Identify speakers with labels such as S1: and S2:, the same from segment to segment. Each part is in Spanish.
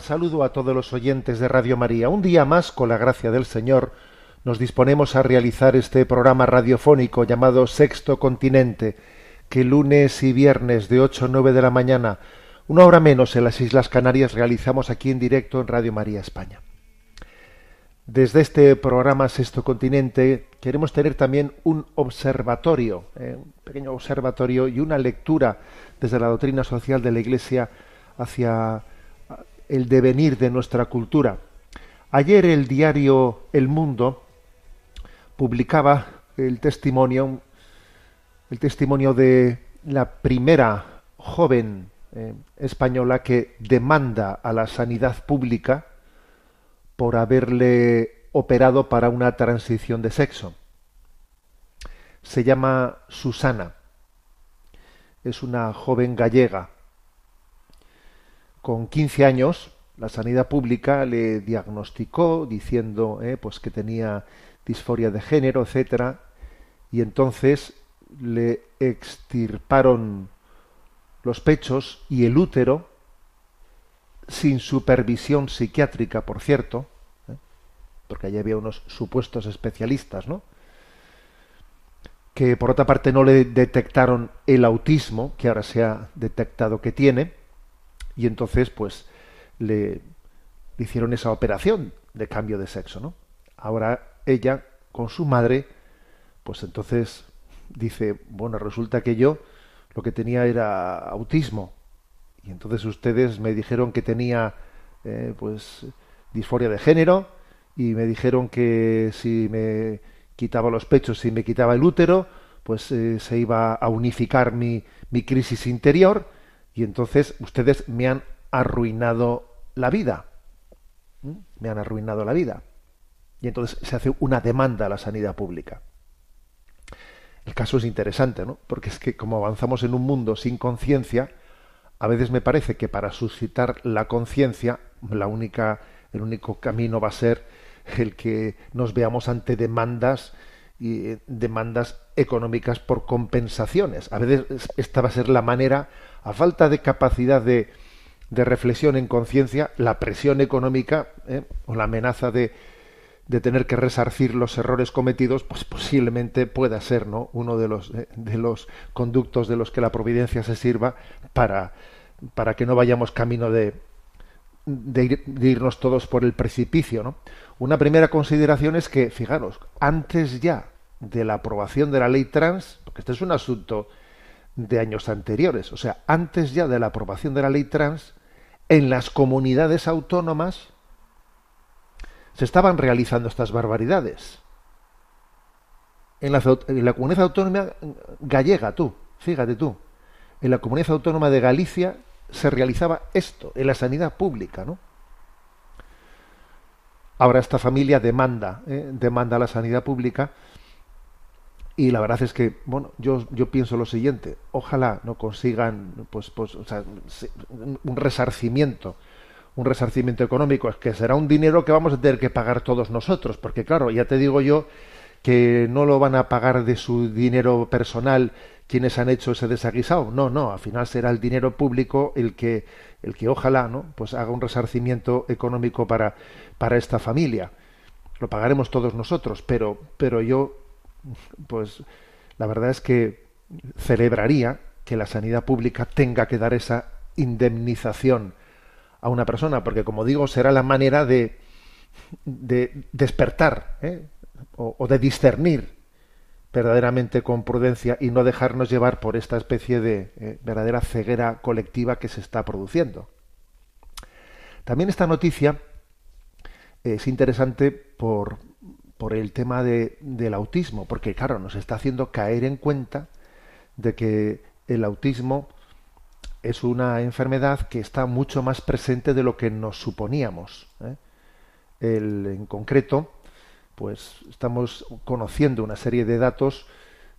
S1: Saludo a todos los oyentes de Radio María. Un día más, con la gracia del Señor, nos disponemos a realizar este programa radiofónico llamado Sexto Continente, que lunes y viernes de 8 a 9 de la mañana, una hora menos en las Islas Canarias, realizamos aquí en directo en Radio María España. Desde este programa Sexto Continente queremos tener también un observatorio, eh, un pequeño observatorio y una lectura desde la doctrina social de la Iglesia hacia el devenir de nuestra cultura. Ayer el diario El Mundo publicaba el testimonio, el testimonio de la primera joven eh, española que demanda a la sanidad pública por haberle operado para una transición de sexo. Se llama Susana. Es una joven gallega. Con 15 años, la sanidad pública le diagnosticó diciendo eh, pues que tenía disforia de género, etcétera, y entonces le extirparon los pechos y el útero sin supervisión psiquiátrica, por cierto, ¿eh? porque allí había unos supuestos especialistas, ¿no? Que por otra parte no le detectaron el autismo, que ahora se ha detectado que tiene, y entonces pues le, hicieron esa operación de cambio de sexo, ¿no? Ahora ella con su madre, pues entonces dice, bueno, resulta que yo lo que tenía era autismo. Y entonces ustedes me dijeron que tenía eh, pues disforia de género y me dijeron que si me quitaba los pechos, si me quitaba el útero, pues eh, se iba a unificar mi, mi crisis interior y entonces ustedes me han arruinado la vida. ¿Mm? Me han arruinado la vida. Y entonces se hace una demanda a la sanidad pública. El caso es interesante, ¿no? Porque es que como avanzamos en un mundo sin conciencia, a veces me parece que para suscitar la conciencia, la única, el único camino va a ser el que nos veamos ante demandas y eh, demandas económicas por compensaciones. A veces esta va a ser la manera, a falta de capacidad de, de reflexión en conciencia, la presión económica ¿eh? o la amenaza de, de tener que resarcir los errores cometidos, pues posiblemente pueda ser ¿no? uno de los, de los conductos de los que la providencia se sirva para, para que no vayamos camino de, de irnos todos por el precipicio. ¿no? Una primera consideración es que, fijaros, antes ya de la aprobación de la ley trans, porque este es un asunto de años anteriores, o sea, antes ya de la aprobación de la ley trans, en las comunidades autónomas, se estaban realizando estas barbaridades. En la, en la comunidad autónoma gallega, tú, fíjate tú, en la comunidad autónoma de Galicia se realizaba esto, en la sanidad pública, ¿no? Ahora esta familia demanda, ¿eh? demanda la sanidad pública y la verdad es que, bueno, yo, yo pienso lo siguiente, ojalá no consigan, pues, pues, un resarcimiento, un resarcimiento económico, es que será un dinero que vamos a tener que pagar todos nosotros, porque claro, ya te digo yo que no lo van a pagar de su dinero personal quienes han hecho ese desaguisado, no, no, al final será el dinero público el que, el que ojalá, ¿no? Pues haga un resarcimiento económico para, para esta familia. Lo pagaremos todos nosotros, pero, pero yo pues la verdad es que celebraría que la sanidad pública tenga que dar esa indemnización a una persona, porque como digo, será la manera de, de despertar ¿eh? o, de discernir verdaderamente con prudencia y no dejarnos llevar por esta especie de eh, verdadera ceguera colectiva que se está produciendo. También esta noticia es interesante por, por el tema de, del autismo, porque claro, nos está haciendo caer en cuenta de que el autismo es una enfermedad que está mucho más presente de lo que nos suponíamos. ¿eh? En concreto, pues estamos conociendo una serie de datos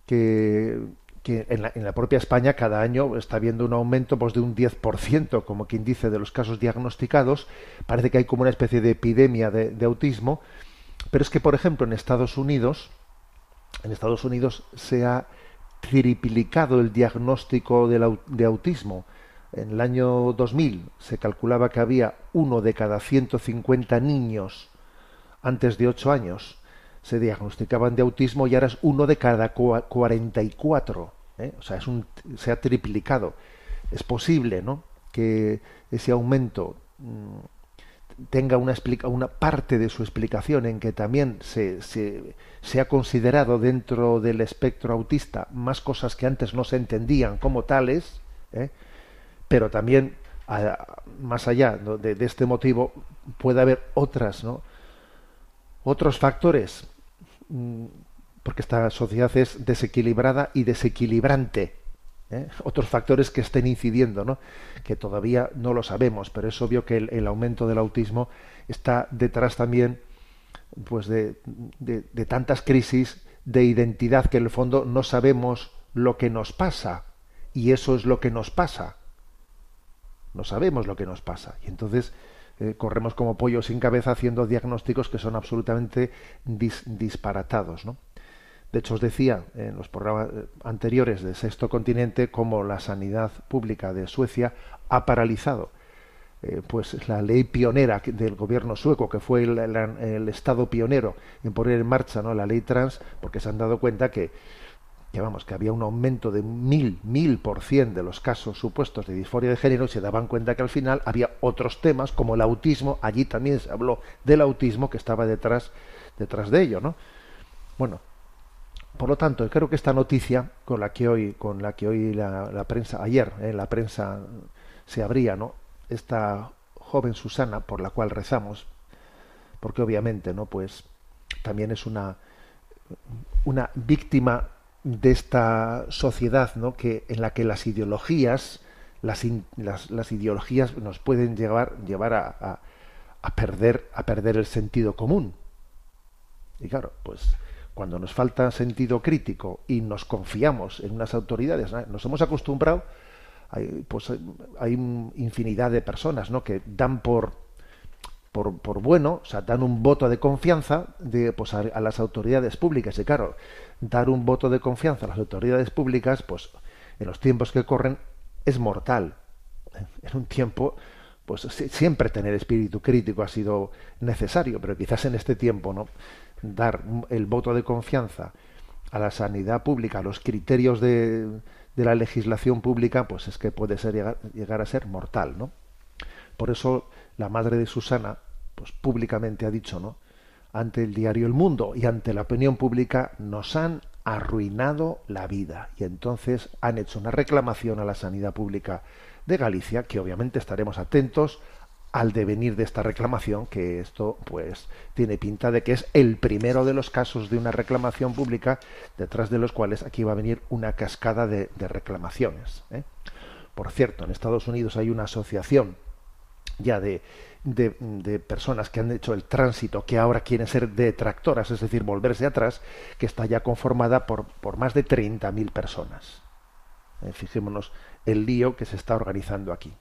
S1: que, que en, la, en, la, propia España cada año está habiendo un aumento pues, de un 10%, como quien dice, de los casos diagnosticados. Parece que hay como una especie de epidemia de, de autismo. Pero es que, por ejemplo, en Estados Unidos, en Estados Unidos se ha triplicado el diagnóstico de, autismo. En el año 2000 se calculaba que había uno de cada 150 niños antes de 8 años se diagnosticaban de autismo y ahora es uno de cada 44. ¿eh? O sea, es un, se ha triplicado. Es posible ¿no? que ese aumento mmm, tenga una, explica, una parte de su explicación en que también se, se, se, ha considerado dentro del espectro autista más cosas que antes no se entendían como tales, ¿eh? pero también más allá de, de, este motivo puede haber otras, ¿no? otros factores porque esta sociedad es desequilibrada y desequilibrante. ¿Eh? Otros factores que estén incidiendo, ¿no? que todavía no lo sabemos, pero es obvio que el, aumento del autismo está detrás también pues de, tantas crisis de identidad que en el fondo no sabemos lo que nos pasa y eso es lo que nos pasa. No sabemos lo que nos pasa y entonces eh, corremos como pollo sin cabeza haciendo diagnósticos que son absolutamente dis, disparatados. ¿no? De hecho, os decía en los programas eh, anteriores de Sexto Continente cómo la sanidad pública de Suecia ha paralizado eh, pues la ley pionera del gobierno sueco, que fue el, el, Estado pionero en poner en marcha ¿no? la ley trans, porque se han dado cuenta que que que había un aumento de mil, mil por cien de los casos supuestos de disforia de género y se daban cuenta que al final había otros temas como el autismo, allí también se habló del autismo que estaba detrás, detrás de ello, ¿no? Bueno, por lo tanto, creo que esta noticia con la que hoy, con la que hoy la, prensa, ayer, eh, la prensa se abría, ¿no? Esta joven Susana por la cual rezamos, porque obviamente, ¿no? Pues también es una, una víctima de esta sociedad ¿no? que, en la que las ideologías, las, las, las ideologías nos pueden llevar, llevar a, a, a, perder, a perder el sentido común. Y claro, pues cuando nos falta sentido crítico y nos confiamos en unas autoridades, ¿no? nos hemos acostumbrado, hay, pues infinidad de personas que dan por, por, por, bueno, o sea, dan un voto de confianza de, pues, a, a, las autoridades públicas. Y claro, dar un voto de confianza a las autoridades públicas, pues en los tiempos que corren es mortal. En un tiempo, pues siempre tener espíritu crítico ha sido necesario, pero quizás en este tiempo, ¿no? Dar el voto de confianza a la sanidad pública, a los criterios de, de la legislación pública, pues es que puede ser llegar, llegar a ser mortal, ¿no? Por eso la madre de Susana, pues públicamente ha dicho, ¿no? Ante el diario El Mundo y ante la opinión pública nos han arruinado la vida y entonces han hecho una reclamación a la sanidad pública de Galicia que obviamente estaremos atentos al devenir de esta reclamación que esto pues tiene pinta de que es el primero de los casos de una reclamación pública detrás de los cuales aquí va a venir una cascada de, reclamaciones ¿eh? por cierto en Estados Unidos hay una asociación ya de, de, de, personas que han hecho el tránsito, que ahora quieren ser detractoras, es decir, volverse atrás, que está ya conformada por, por más de 30.000 personas. Eh, fijémonos el lío que se está organizando aquí.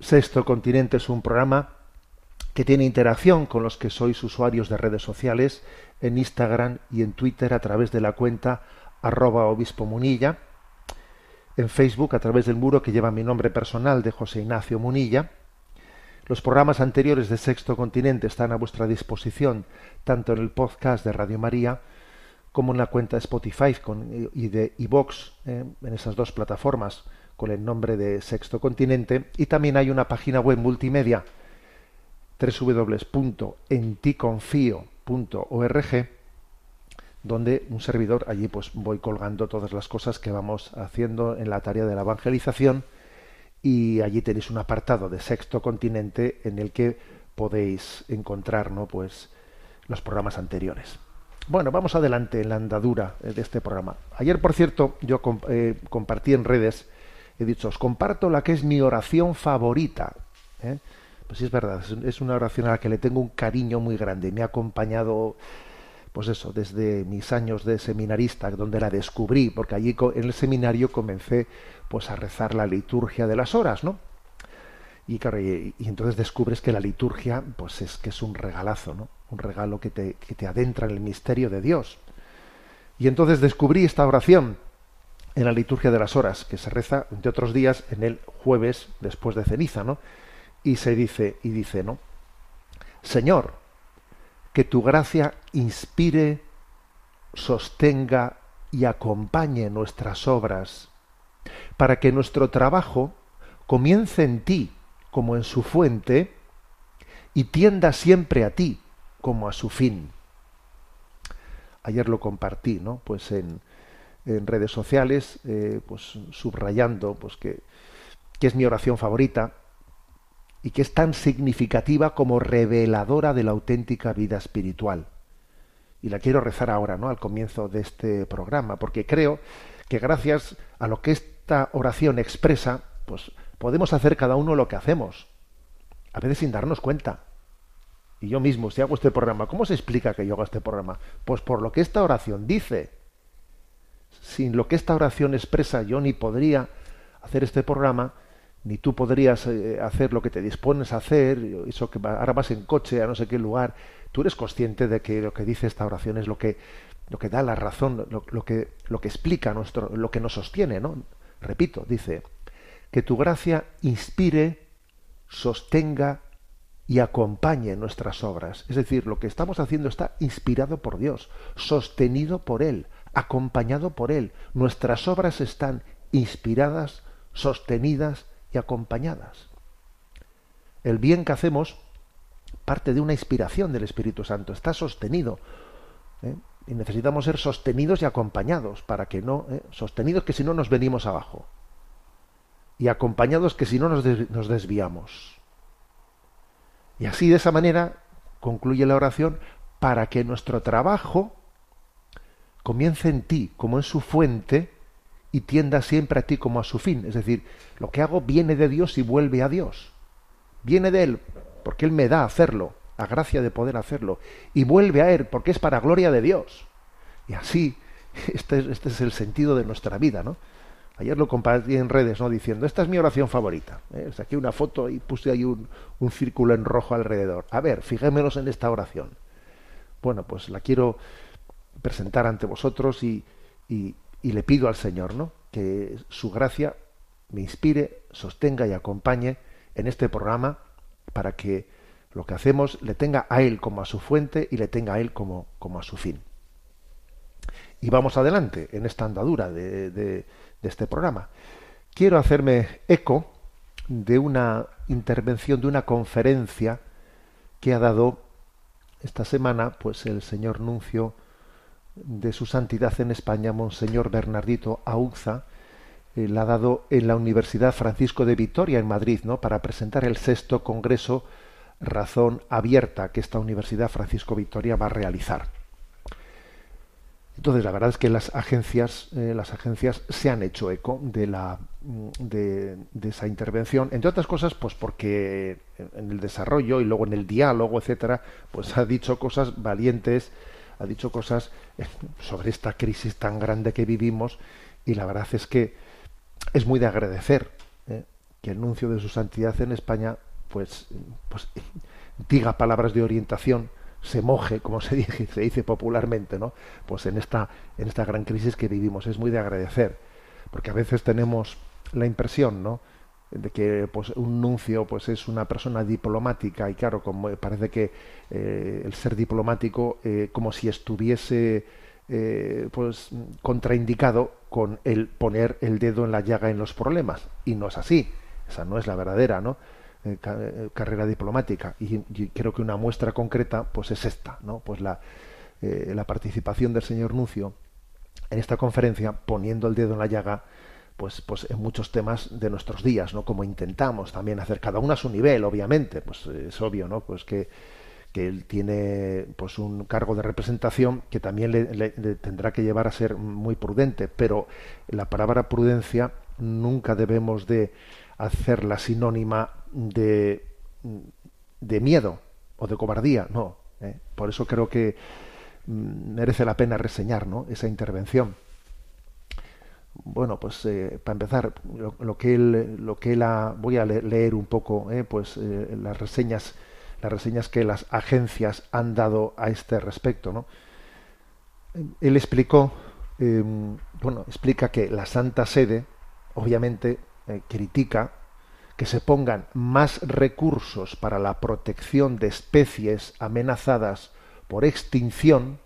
S1: Sexto Continente es un programa que tiene interacción con los que sois usuarios de redes sociales en Instagram y en Twitter a través de la cuenta arroba obispo munilla en Facebook a través del muro que lleva mi nombre personal de José Ignacio Munilla. Los programas anteriores de Sexto Continente están a vuestra disposición tanto en el podcast de Radio María como en la cuenta de Spotify con, y de iVox, eh, en esas dos plataformas con el nombre de Sexto Continente. Y también hay una página web multimedia www.enticonfio.org donde un servidor allí pues voy colgando todas las cosas que vamos haciendo en la tarea de la evangelización y allí tenéis un apartado de Sexto Continente en el que podéis encontrar ¿no? pues, los programas anteriores. Bueno, vamos adelante en la andadura eh, de este programa. Ayer, por cierto, yo eh, compartí en redes, he dicho, os comparto la que es mi oración favorita. ¿eh? Pues sí, es verdad, es una oración a la que le tengo un cariño muy grande. Me ha acompañado, pues eso, desde mis años de seminarista, donde la descubrí, porque allí en el seminario comencé pues a rezar la liturgia de las horas, ¿no? Y, claro, y, entonces descubres que la liturgia, pues es que es un regalazo, ¿no? Un regalo que te, que te adentra en el misterio de Dios. Y entonces descubrí esta oración en la liturgia de las horas, que se reza, entre otros días, en el jueves después de ceniza, ¿no? Y se dice, y dice, ¿no? Señor, que tu gracia inspire, sostenga y acompañe nuestras obras, para que nuestro trabajo comience en ti como en su fuente y tienda siempre a ti como a su fin. Ayer lo compartí, ¿no? Pues en, en redes sociales, eh, pues subrayando, pues que, que es mi oración favorita y que es tan significativa como reveladora de la auténtica vida espiritual. Y la quiero rezar ahora, ¿no? Al comienzo de este programa, porque creo que gracias a lo que esta oración expresa, pues podemos hacer cada uno lo que hacemos, a veces sin darnos cuenta. Y yo mismo, si hago este programa, ¿cómo se explica que yo hago este programa? Pues por lo que esta oración dice. Sin lo que esta oración expresa, yo ni podría hacer este programa, ni tú podrías eh, hacer lo que te dispones a hacer, eso que ahora vas en coche a no sé qué lugar. Tú eres consciente de que lo que dice esta oración es lo que, lo que da la razón, lo, lo que, lo que explica nuestro, lo que nos sostiene, ¿no? Repito, dice, que tu gracia inspire, sostenga y acompañe nuestras obras. Es decir, lo que estamos haciendo está inspirado por Dios, sostenido por Él, acompañado por Él. Nuestras obras están inspiradas, sostenidas y acompañadas. El bien que hacemos parte de una inspiración del Espíritu Santo, está sostenido. ¿eh? Y necesitamos ser sostenidos y acompañados para que no, ¿eh? sostenidos que si no nos venimos abajo y acompañados que si no nos, nos desviamos. Y así de esa manera concluye la oración para que nuestro trabajo comience en ti como en su fuente y tienda siempre a ti como a su fin. Es decir, lo que hago viene de Dios y vuelve a Dios. Viene de Él porque Él me da hacerlo, la gracia de poder hacerlo, y vuelve a Él porque es para gloria de Dios. Y así, este, este es el sentido de nuestra vida, ¿no? Ayer lo compartí en redes, ¿no? Diciendo, esta es mi oración favorita. ¿eh? Saqué una foto y puse ahí un, círculo en rojo alrededor. A ver, fijémonos en esta oración. Bueno, pues la quiero presentar ante vosotros y, y, le pido al Señor, ¿no? Que su gracia me inspire, sostenga y acompañe en este programa para que lo que hacemos le tenga a Él como a su fuente y le tenga a Él como, como a su fin. Y vamos adelante en esta andadura de de este programa. Quiero hacerme eco de una intervención, de una conferencia que ha dado esta semana pues el señor nuncio de su santidad en España, Monseñor Bernardito Auza, eh, la ha dado en la Universidad Francisco de Vitoria en Madrid, ¿no? para presentar el sexto congreso Razón Abierta que esta Universidad Francisco Vitoria va a realizar. Entonces, la verdad es que las agencias, eh, las agencias se han hecho eco de, la, mm, de, esa intervención, entre otras cosas, pues porque en el desarrollo y luego en el diálogo, etcétera, pues ha dicho cosas valientes, ha dicho cosas sobre esta crisis tan grande que vivimos, y la verdad es que es muy de agradecer eh, que el nuncio de su santidad en España, pues, pues diga palabras de orientación se moje, como se dice, se dice popularmente, ¿no? Pues en esta, en esta gran crisis que vivimos es muy de agradecer, porque a veces tenemos la impresión, ¿no? De que pues un nuncio pues es una persona diplomática y claro como parece que eh, el ser diplomático eh, como si estuviese eh, pues contraindicado con el poner el dedo en la llaga en los problemas. Y no es así. Esa no es la verdadera no eh, eh, carrera diplomática. Y, creo que una muestra concreta pues es esta no pues la, eh, la participación del señor Nuncio en esta conferencia poniendo el dedo en la llaga pues, pues en muchos temas de nuestros días, ¿no? Como intentamos también hacer cada uno a su nivel, obviamente, pues es obvio, ¿no? Pues que, que él tiene pues un cargo de representación que también le, tendrá que llevar a ser muy prudente, pero la palabra prudencia nunca debemos de hacerla sinónima de, de miedo o de cobardía, no. ¿eh? Por eso creo que mm, merece la pena reseñar ¿no? esa intervención. Bueno, pues eh, para empezar, lo, que él, lo que voy a le- leer un poco, eh, pues eh, las reseñas, las reseñas que las agencias han dado a este respecto, ¿no? Él explicó, eh, bueno, explica que la Santa Sede, obviamente, critica que se pongan más recursos para la protección de especies amenazadas por extinción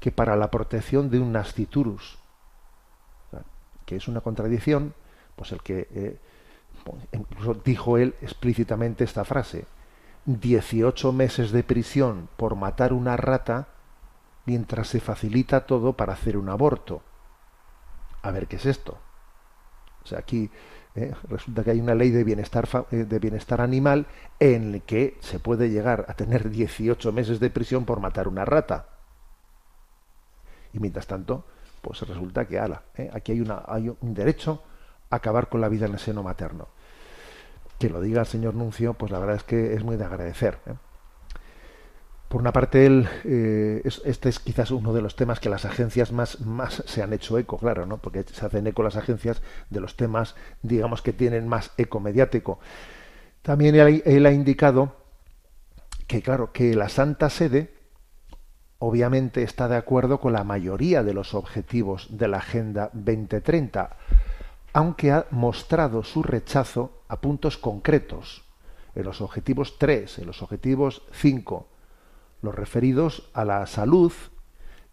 S1: que para la protección de un nasciturus que es una contradicción, pues el que eh, pues, incluso dijo él explícitamente esta frase: 18 meses de prisión por matar una rata mientras se facilita todo para hacer un aborto. A ver qué es esto. O sea, aquí eh, resulta que hay una ley de bienestar eh, de bienestar animal en el que se puede llegar a tener 18 meses de prisión por matar una rata. Y mientras tanto, pues resulta que ala, ¿eh? aquí hay, un derecho a acabar con la vida en el seno materno. Que lo diga el señor Nuncio, pues la verdad es que es muy de agradecer. ¿eh? Por una parte, él, eh, es- este es quizás uno de los temas que las agencias más, más se han hecho eco, claro, ¿no? porque se hacen eco las agencias de los temas, digamos, que tienen más eco mediático. También él ha indicado que, claro, que la Santa Sede, obviamente está de acuerdo con la mayoría de los objetivos de la Agenda 2030, aunque ha mostrado su rechazo a puntos concretos, en los objetivos 3, en los objetivos 5, los referidos a la salud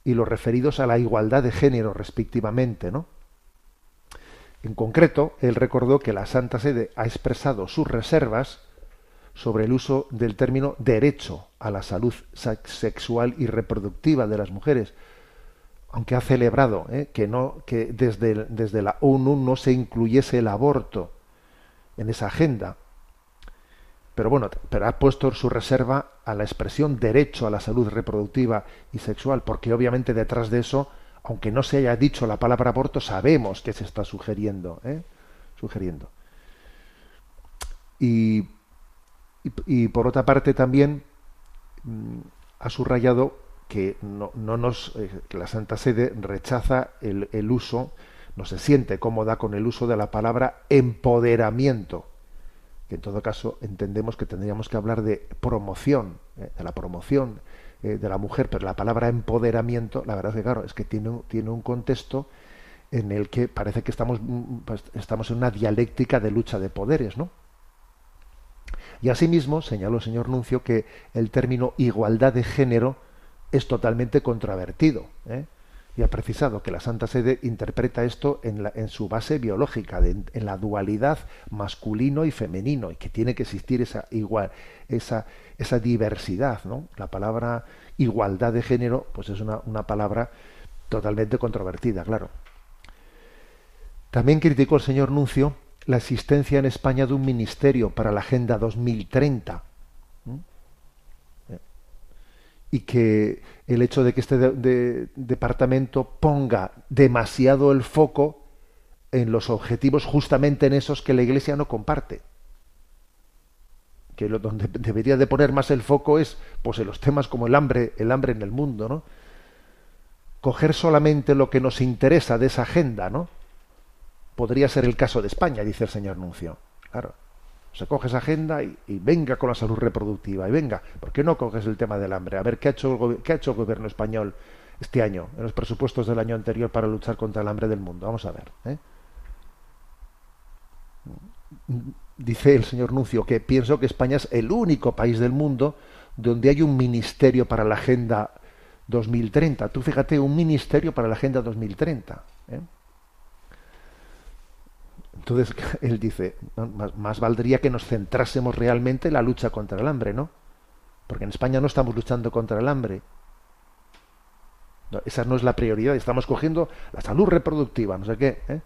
S1: y los referidos a la igualdad de género, respectivamente, ¿no? En concreto, él recordó que la Santa Sede ha expresado sus reservas sobre el uso del término derecho a la salud sex- sexual y reproductiva de las mujeres, aunque ha celebrado ¿eh? que no que desde, desde la ONU no se incluyese el aborto en esa agenda. Pero bueno, pero ha puesto su reserva a la expresión derecho a la salud reproductiva y sexual, porque obviamente detrás de eso, aunque no se haya dicho la palabra aborto, sabemos que se está sugiriendo, ¿eh? sugiriendo. Y, y, por otra parte también mm, ha subrayado que no, no nos eh, que la Santa Sede rechaza el, el uso, no se siente cómoda con el uso de la palabra empoderamiento, que en todo caso entendemos que tendríamos que hablar de promoción, eh, de la promoción eh, de la mujer, pero la palabra empoderamiento, la verdad es que claro, es que tiene, un- tiene un contexto en el que parece que estamos, mm, pues, estamos en una dialéctica de lucha de poderes, ¿no? Y asimismo señaló el señor Nuncio que el término igualdad de género es totalmente controvertido. ¿eh? Y ha precisado que la Santa Sede interpreta esto en, la- en su base biológica, en la dualidad masculino y femenino, y que tiene que existir esa igual, esa, esa diversidad. ¿no? La palabra igualdad de género, pues es una, una palabra totalmente controvertida, claro. También criticó el señor Nuncio la existencia en España de un ministerio para la Agenda 2030 ¿m? Eh, y que el hecho de que este de- de- departamento ponga demasiado el foco en los objetivos justamente en esos que la Iglesia no comparte. Que lo, donde debería de poner más el foco es pues en los temas como el hambre el hambre en el mundo no coger solamente lo que nos interesa de esa agenda no podría ser el caso de España, dice el señor Nuncio. Claro, se coge esa agenda y, venga con la salud reproductiva, y venga, ¿por qué no coges el tema del hambre? A ver, ¿qué ha hecho el, qué ha hecho el gobierno español este año, en los presupuestos del año anterior para luchar contra el hambre del mundo? Vamos a ver. ¿eh? Dice el señor Nuncio que pienso que España es el único país del mundo donde hay un ministerio para la Agenda 2030. Tú fíjate, un ministerio para la Agenda 2030. ¿eh? Entonces él dice, "No, más, valdría que nos centrásemos realmente en la lucha contra el hambre, ¿no? Porque en España no estamos luchando contra el hambre. Esa no es la prioridad. Estamos cogiendo la salud reproductiva, no sé qué. ¿eh?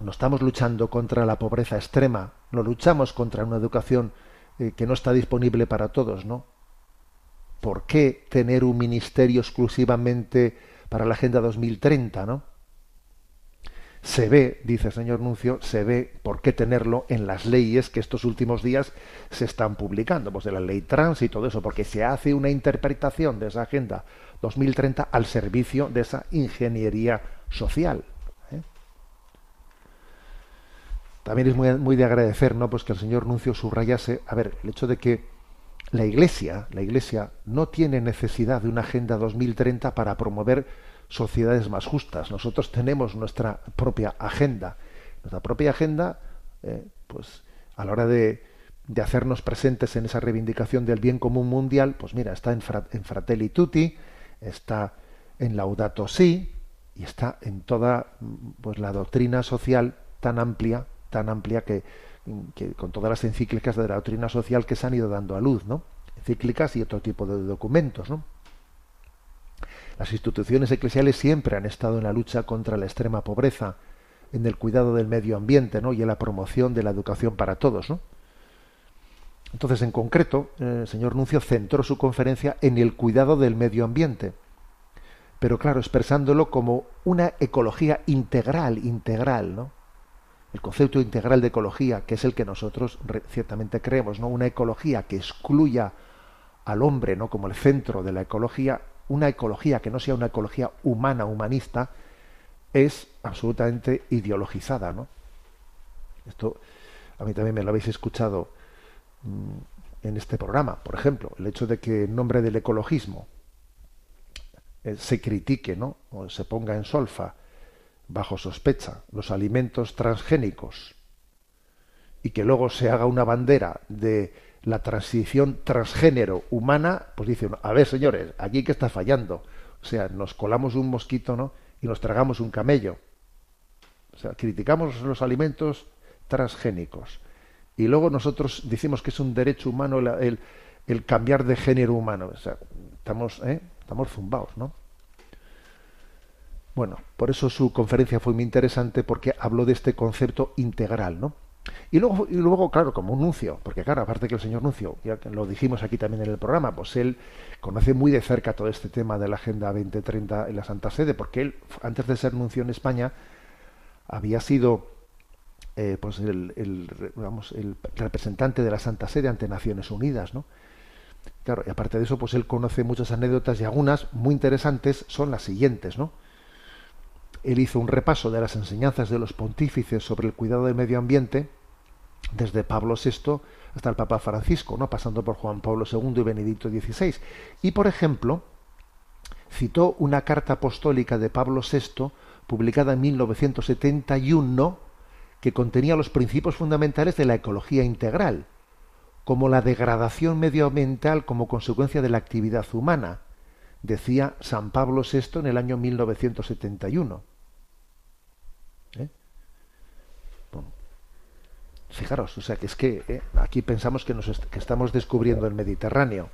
S1: no estamos luchando contra la pobreza extrema, no luchamos contra una educación eh, que no está disponible para todos, ¿no? ¿Por qué tener un ministerio exclusivamente para la Agenda 2030, ¿no? Se ve, dice el señor Nuncio, se ve por qué tenerlo en las leyes que estos últimos días se están publicando, pues de la ley trans y todo eso, porque se hace una interpretación de esa Agenda 2030 al servicio de esa ingeniería social. ¿eh? También es muy, muy de agradecer, ¿no? Pues que el señor Nuncio subrayase, a ver, el hecho de que la Iglesia, la Iglesia no tiene necesidad de una agenda 2030 para promover sociedades más justas. Nosotros tenemos nuestra propia agenda, nuestra propia agenda, eh, pues a la hora de, hacernos presentes en esa reivindicación del bien común mundial, pues mira, está en, en Fratelli Tutti, está en Laudato Si y está en toda pues la doctrina social tan amplia, tan amplia que, que con todas las encíclicas de la doctrina social que se han ido dando a luz, ¿no? Encíclicas y otro tipo de documentos, ¿no? Las instituciones eclesiales siempre han estado en la lucha contra la extrema pobreza, en el cuidado del medio ambiente, ¿no? Y en la promoción de la educación para todos, ¿no? Entonces, en concreto, eh, el señor Nuncio centró su conferencia en el cuidado del medio ambiente, pero claro, expresándolo como una ecología integral, integral, ¿no? el concepto integral de ecología, que es el que nosotros ciertamente creemos, ¿no? Una ecología que excluya al hombre, ¿no? Como el centro de la ecología, una ecología que no sea una ecología humana, humanista, es absolutamente ideologizada, ¿no? Esto a mí también me lo habéis escuchado mmm, en este programa, por ejemplo, el hecho de que en nombre del ecologismo eh, se critique, ¿no? O se ponga en solfa bajo sospecha los alimentos transgénicos y que luego se haga una bandera de la transición transgénero humana, pues dicen, a ver señores, aquí que está fallando. O sea, nos colamos un mosquito, ¿no? Y nos tragamos un camello. O sea, criticamos los alimentos transgénicos. Y luego nosotros decimos que es un derecho humano el, el, el cambiar de género humano. O sea, estamos, ¿eh? estamos zumbados, ¿no? Bueno, por eso su conferencia fue muy interesante porque habló de este concepto integral, ¿no? Y luego, y luego, claro, como un nuncio, porque claro, aparte que el señor nuncio, ya lo dijimos aquí también en el programa, pues él conoce muy de cerca todo este tema de la Agenda 2030 en la Santa Sede, porque él, antes de ser nuncio en España, había sido eh, pues el, digamos, el representante de la Santa Sede ante Naciones Unidas, ¿no? Claro, y aparte de eso, pues él conoce muchas anécdotas y algunas muy interesantes son las siguientes, ¿no? Él hizo un repaso de las enseñanzas de los pontífices sobre el cuidado del medio ambiente, desde Pablo VI hasta el Papa Francisco, ¿no? pasando por Juan Pablo II y Benedicto XVI. Y, por ejemplo, citó una carta apostólica de Pablo VI, publicada en 1971, que contenía los principios fundamentales de la ecología integral, como la degradación medioambiental como consecuencia de la actividad humana, decía San Pablo VI en el año 1971. ¿Eh? Bueno, fijaros, o sea, que es que ¿eh? aquí pensamos que, nos que estamos descubriendo el Mediterráneo.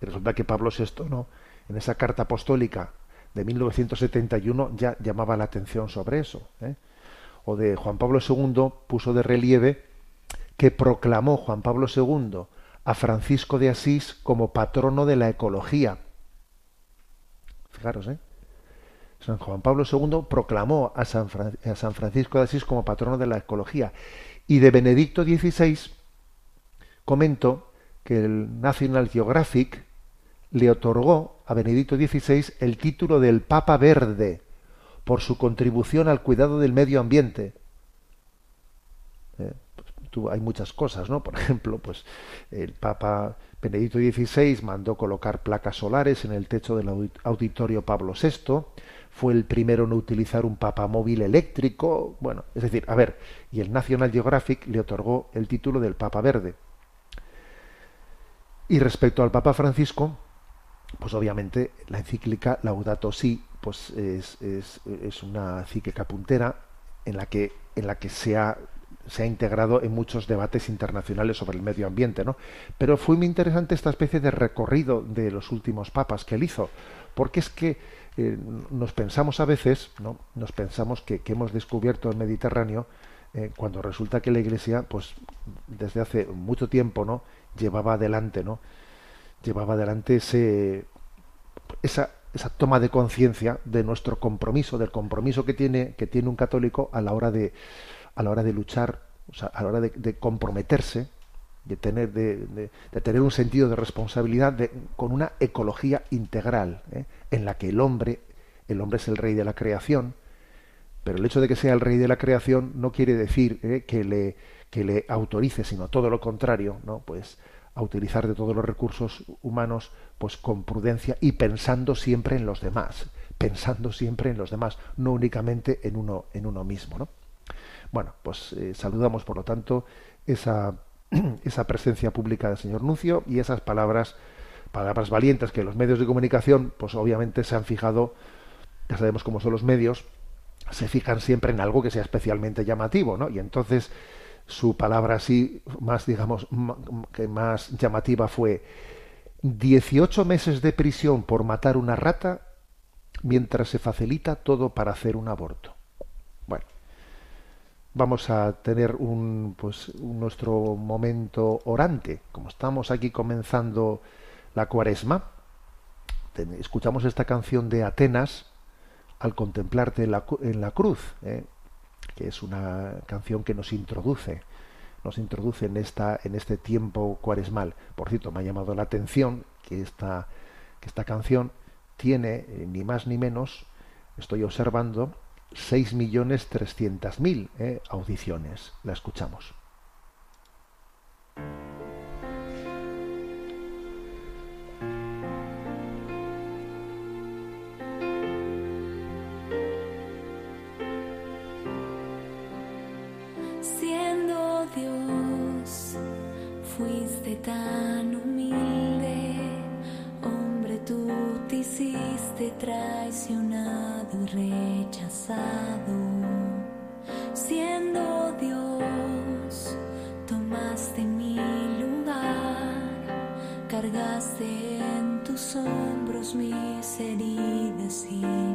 S1: Y resulta que Pablo VI, ¿no? en esa carta apostólica de 1971, ya llamaba la atención sobre eso. ¿eh? O de Juan Pablo II puso de relieve que proclamó Juan Pablo II a Francisco de Asís como patrono de la ecología Fijaros, ¿eh? San Juan Pablo II proclamó a San, Francisco de Asís como patrono de la ecología. Y de Benedicto XVI comento que el National Geographic le otorgó a Benedicto XVI el título del Papa Verde por su contribución al cuidado del medio ambiente. Eh, pues, hay muchas cosas, ¿no? Por ejemplo, pues el Papa Benedicto XVI mandó colocar placas solares en el techo del auditorio Pablo VI, fue el primero en utilizar un papamóvil eléctrico, bueno, es decir, a ver, y el National Geographic le otorgó el título del Papa Verde. Y respecto al Papa Francisco, pues obviamente la encíclica Laudato Si, pues es, es, es una encíclica puntera en la que, en la que se ha se ha integrado en muchos debates internacionales sobre el medio ambiente, ¿no? Pero fue muy interesante esta especie de recorrido de los últimos papas que él hizo, porque es que eh, nos pensamos a veces, ¿no? Nos pensamos que, hemos descubierto el Mediterráneo eh, cuando resulta que la Iglesia, pues desde hace mucho tiempo, ¿no? Llevaba adelante, ¿no? Llevaba adelante ese, esa, esa toma de conciencia de nuestro compromiso, del compromiso que tiene, que tiene un católico a la hora de, a la hora de luchar, o sea, a la hora de comprometerse, de tener, de, de, tener un sentido de responsabilidad con una ecología integral, ¿eh? en la que el hombre, el hombre es el rey de la creación, pero el hecho de que sea el rey de la creación no quiere decir ¿eh? que, le, que le autorice, sino todo lo contrario, ¿no? Pues a utilizar de todos los recursos humanos pues con prudencia y pensando siempre en los demás, pensando siempre en los demás, no únicamente en uno, en uno mismo, ¿no? Bueno, pues eh, saludamos por lo tanto esa, esa presencia pública del señor Nuncio y esas palabras, palabras valientes que los medios de comunicación, pues obviamente se han fijado, ya sabemos cómo son los medios, se fijan siempre en algo que sea especialmente llamativo, ¿no? Y entonces su palabra así más, digamos, que más llamativa fue 18 meses de prisión por matar una rata mientras se facilita todo para hacer un aborto. Vamos a tener un, pues, nuestro momento orante. Como estamos aquí comenzando la cuaresma, escuchamos esta canción de Atenas, al contemplarte en la, en la cruz, ¿eh? que es una canción que nos introduce, nos introduce en esta, en este tiempo cuaresmal. Por cierto, me ha llamado la atención que esta, que esta canción tiene eh, ni más ni menos, estoy observando, 6.300.000 eh, audiciones. La escuchamos.
S2: tan humilde, hombre, tú te hiciste traicionado y Siendo Dios, tomaste mi lugar, cargaste en tus hombros mis heridas y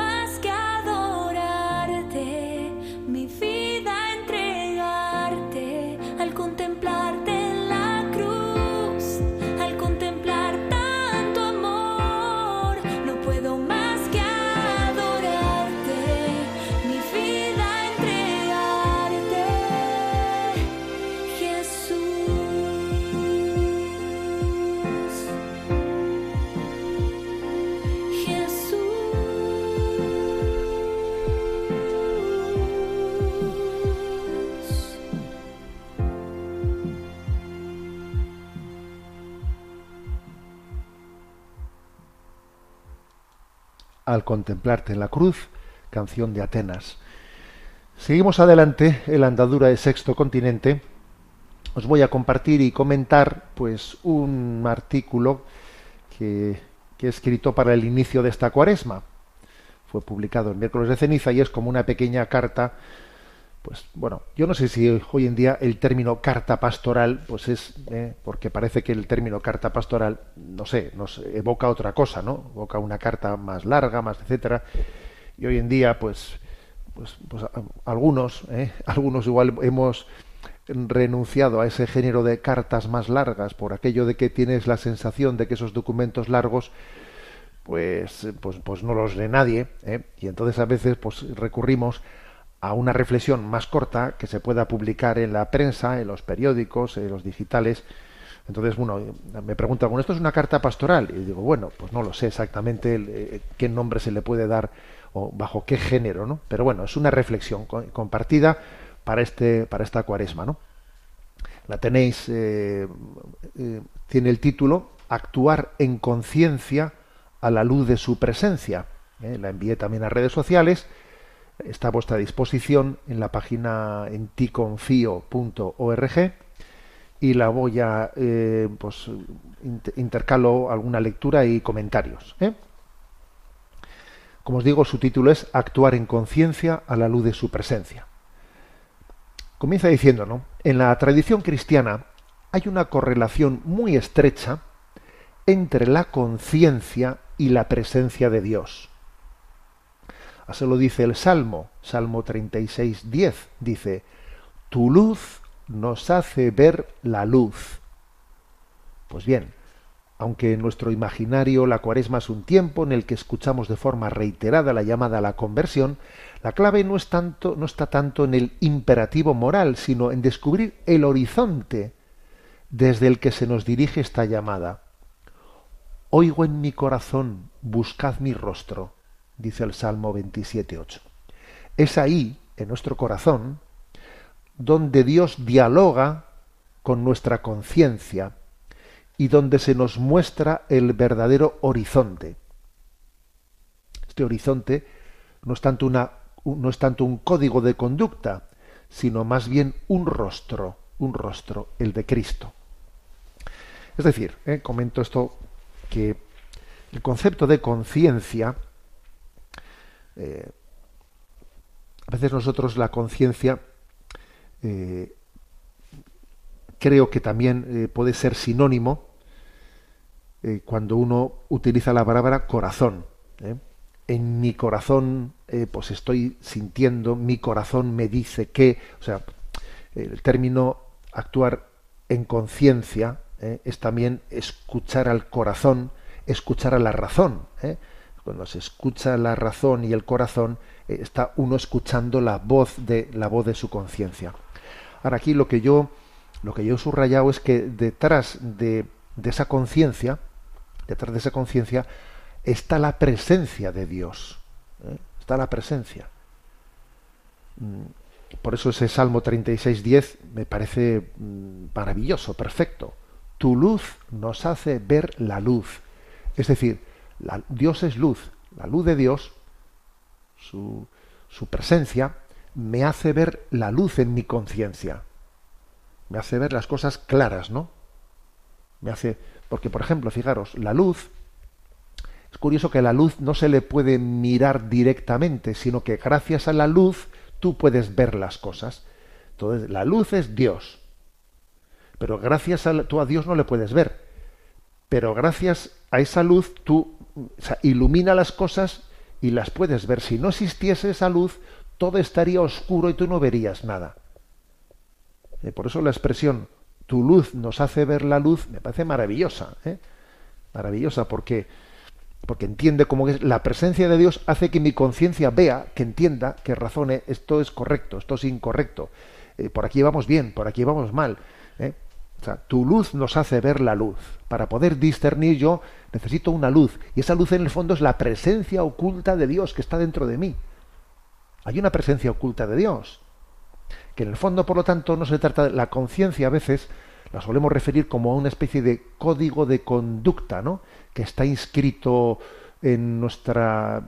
S2: my sky.
S1: Al contemplarte en la cruz, canción de Atenas. Seguimos adelante en la andadura de Sexto Continente. Os voy a compartir y comentar pues un artículo que, que he escrito para el inicio de esta cuaresma. Fue publicado el miércoles de ceniza y es como una pequeña carta pues bueno, yo no sé si hoy en día el término carta pastoral, pues es, eh, porque parece que el término carta pastoral, no sé, nos evoca otra cosa, ¿no? Evoca una carta más larga, más etcétera. Y hoy en día, pues, pues, pues algunos, eh, algunos igual hemos renunciado a ese género de cartas más largas por aquello de que tienes la sensación de que esos documentos largos pues, pues, pues no los lee nadie, ¿eh? y entonces a veces pues recurrimos a una reflexión más corta que se pueda publicar en la prensa, en los periódicos, en los digitales. Entonces, bueno, me pregunta, bueno, ¿esto es una carta pastoral? Y digo, bueno, pues no lo sé exactamente eh, qué nombre se le puede dar o bajo qué género, ¿no? Pero bueno, es una reflexión co- compartida para este para esta cuaresma, ¿no? La tenéis, eh, eh, tiene el título Actuar en conciencia a la luz de su presencia. La envié también a redes sociales. Está a vuestra disposición en la página en ticonfio.org y la voy a, eh, pues, int- intercalo alguna lectura y comentarios. ¿eh? Como os digo, su título es Actuar en conciencia a la luz de su presencia. Comienza diciendo, ¿no? En la tradición cristiana hay una correlación muy estrecha entre la conciencia y la presencia de Dios. Así lo dice el Salmo, Salmo 36, 10, dice, Tu luz nos hace ver la luz. Pues bien, aunque en nuestro imaginario la cuaresma es un tiempo en el que escuchamos de forma reiterada la llamada a la conversión, la clave no, es tanto, no está tanto en el imperativo moral, sino en descubrir el horizonte desde el que se nos dirige esta llamada. Oigo en mi corazón, buscad mi rostro, dice el Salmo 27.8. Es ahí, en nuestro corazón, donde Dios dialoga con nuestra conciencia y donde se nos muestra el verdadero horizonte. Este horizonte no es tanto, una, no es tanto un código de conducta, sino más bien un rostro, un rostro, el de Cristo. Es decir, eh, comento esto que el concepto de conciencia, eh, a veces nosotros la conciencia eh, creo que también eh, puede ser sinónimo cuando uno utiliza la palabra corazón. En mi corazón, pues estoy sintiendo, mi corazón me dice que, o sea, el término actuar en conciencia es también escuchar al corazón, escuchar a la razón. Cuando se escucha la razón y el corazón, eh, está uno escuchando la voz de la voz de su conciencia. Ahora aquí lo que yo lo que yo he subrayado es que detrás de, de esa conciencia, detrás de esa conciencia, está la presencia de Dios. ¿eh? Está la presencia. Mm, Por eso ese Salmo 36.10 me parece mm, maravilloso, perfecto. Tu luz nos hace ver la luz. Es decir, Dios es luz. La luz de Dios, su, su presencia, me hace ver la luz en mi conciencia. Me hace ver las cosas claras, ¿no? Me hace. Porque, por ejemplo, fijaros, la luz. Es curioso que la luz no se le puede mirar directamente, sino que gracias a la luz tú puedes ver las cosas. Entonces, la luz es Dios. Pero gracias a la- tú a Dios no le puedes ver. Pero gracias a esa luz tú ilumina las cosas y las puedes ver. Si no existiese esa luz, todo estaría oscuro y tú no verías nada. Eh, por eso la expresión tu luz nos hace ver la luz me parece maravillosa. ¿eh? Maravillosa porque, porque entiende cómo es la presencia de Dios hace que mi conciencia vea, que entienda, que razone esto es correcto, esto es incorrecto. Eh, por aquí vamos bien, por aquí vamos mal. ¿eh? O sea, tu luz nos hace ver la luz. Para poder discernir yo necesito una luz. Y esa luz en el fondo es la presencia oculta de Dios que está dentro de mí. Hay una presencia oculta de Dios. Que en el fondo, por lo tanto, no se trata de la conciencia a veces la solemos referir como a una especie de código de conducta, ¿no? Que está inscrito en nuestra,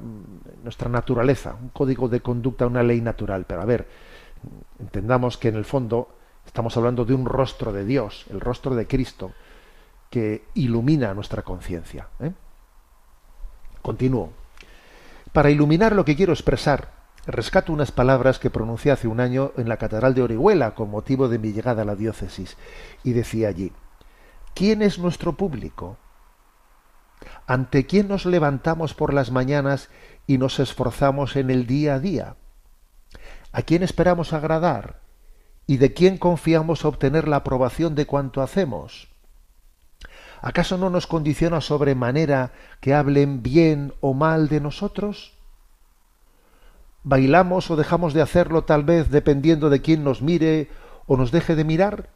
S1: nuestra naturaleza, un código de conducta, una ley natural. Pero a ver, entendamos que en el fondo estamos hablando de un rostro de Dios, el rostro de Cristo, que ilumina nuestra conciencia. ¿eh? Continúo. Para iluminar lo que quiero expresar, rescato unas palabras que pronuncié hace un año en la Catedral de Orihuela con motivo de mi llegada a la diócesis. Y decía allí, ¿quién es nuestro público? ¿Ante quién nos levantamos por las mañanas y nos esforzamos en el día a día? ¿A quién esperamos agradar? ¿Y de quién confiamos obtener la aprobación de cuanto hacemos? ¿Acaso no nos condiciona sobremanera que hablen bien o mal de nosotros? ¿Bailamos o dejamos de hacerlo tal vez dependiendo de quién nos mire o nos deje de mirar?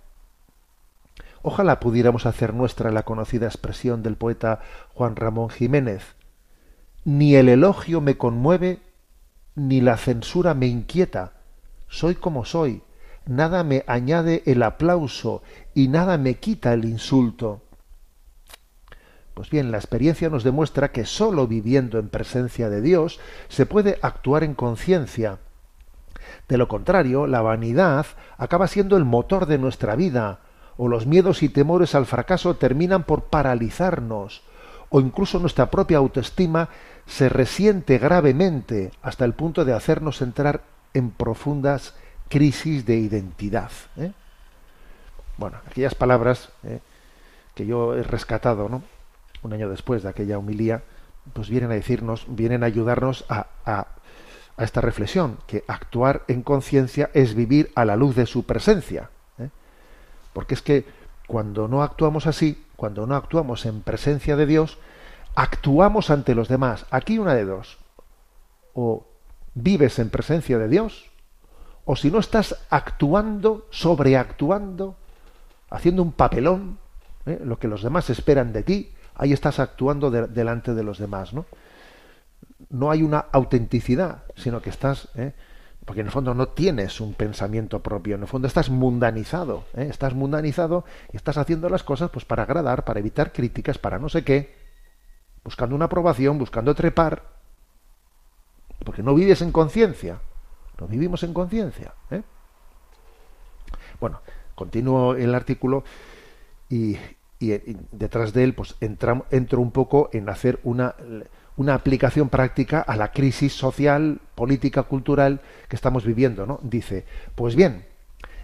S1: Ojalá pudiéramos hacer nuestra la conocida expresión del poeta Juan Ramón Jiménez. Ni el elogio me conmueve, ni la censura me inquieta. Soy como soy. Nada me añade el aplauso y nada me quita el insulto. Pues bien, la experiencia nos demuestra que sólo viviendo en presencia de Dios se puede actuar en conciencia. De lo contrario, la vanidad acaba siendo el motor de nuestra vida, o los miedos y temores al fracaso terminan por paralizarnos, o incluso nuestra propia autoestima se resiente gravemente hasta el punto de hacernos entrar en profundas crisis de identidad. ¿eh? Bueno, aquellas palabras ¿eh? que yo he rescatado, ¿no? Un año después de aquella humilía, pues vienen a decirnos, vienen a ayudarnos a, a, a esta reflexión, que actuar en conciencia es vivir a la luz de su presencia. ¿eh? Porque es que cuando no actuamos así, cuando no actuamos en presencia de Dios, actuamos ante los demás. Aquí una de dos. O vives en presencia de Dios, o si no estás actuando, sobreactuando, haciendo un papelón, ¿eh? lo que los demás esperan de ti, ahí estás actuando de, delante de los demás, ¿no? No hay una autenticidad, sino que estás, ¿eh? porque en el fondo no tienes un pensamiento propio, en el fondo estás mundanizado, ¿eh? estás mundanizado y estás haciendo las cosas pues para agradar, para evitar críticas, para no sé qué, buscando una aprobación, buscando trepar, porque no vives en conciencia, no vivimos en conciencia. ¿eh? Bueno, continúo el artículo y, y, detrás de él pues entro un poco en hacer una, una aplicación práctica a la crisis social, política, cultural que estamos viviendo, ¿no? Dice, pues bien,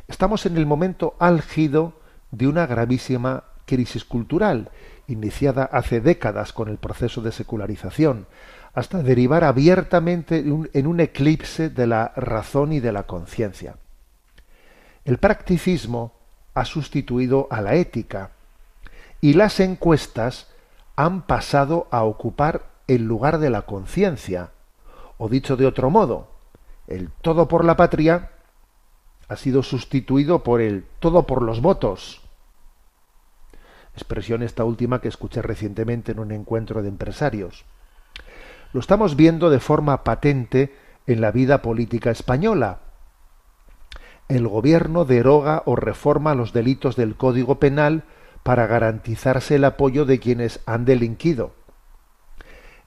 S1: estamos en el momento álgido de una gravísima crisis cultural, iniciada hace décadas con el proceso de secularización, hasta derivar abiertamente en un eclipse de la razón y de la conciencia. El practicismo ha sustituido a la ética, y las encuestas han pasado a ocupar el lugar de la conciencia. O dicho de otro modo, el todo por la patria ha sido sustituido por el todo por los votos. Expresión esta última que escuché recientemente en un encuentro de empresarios. Lo estamos viendo de forma patente en la vida política española. El gobierno deroga o reforma los delitos del Código Penal para garantizarse el apoyo de quienes han delinquido.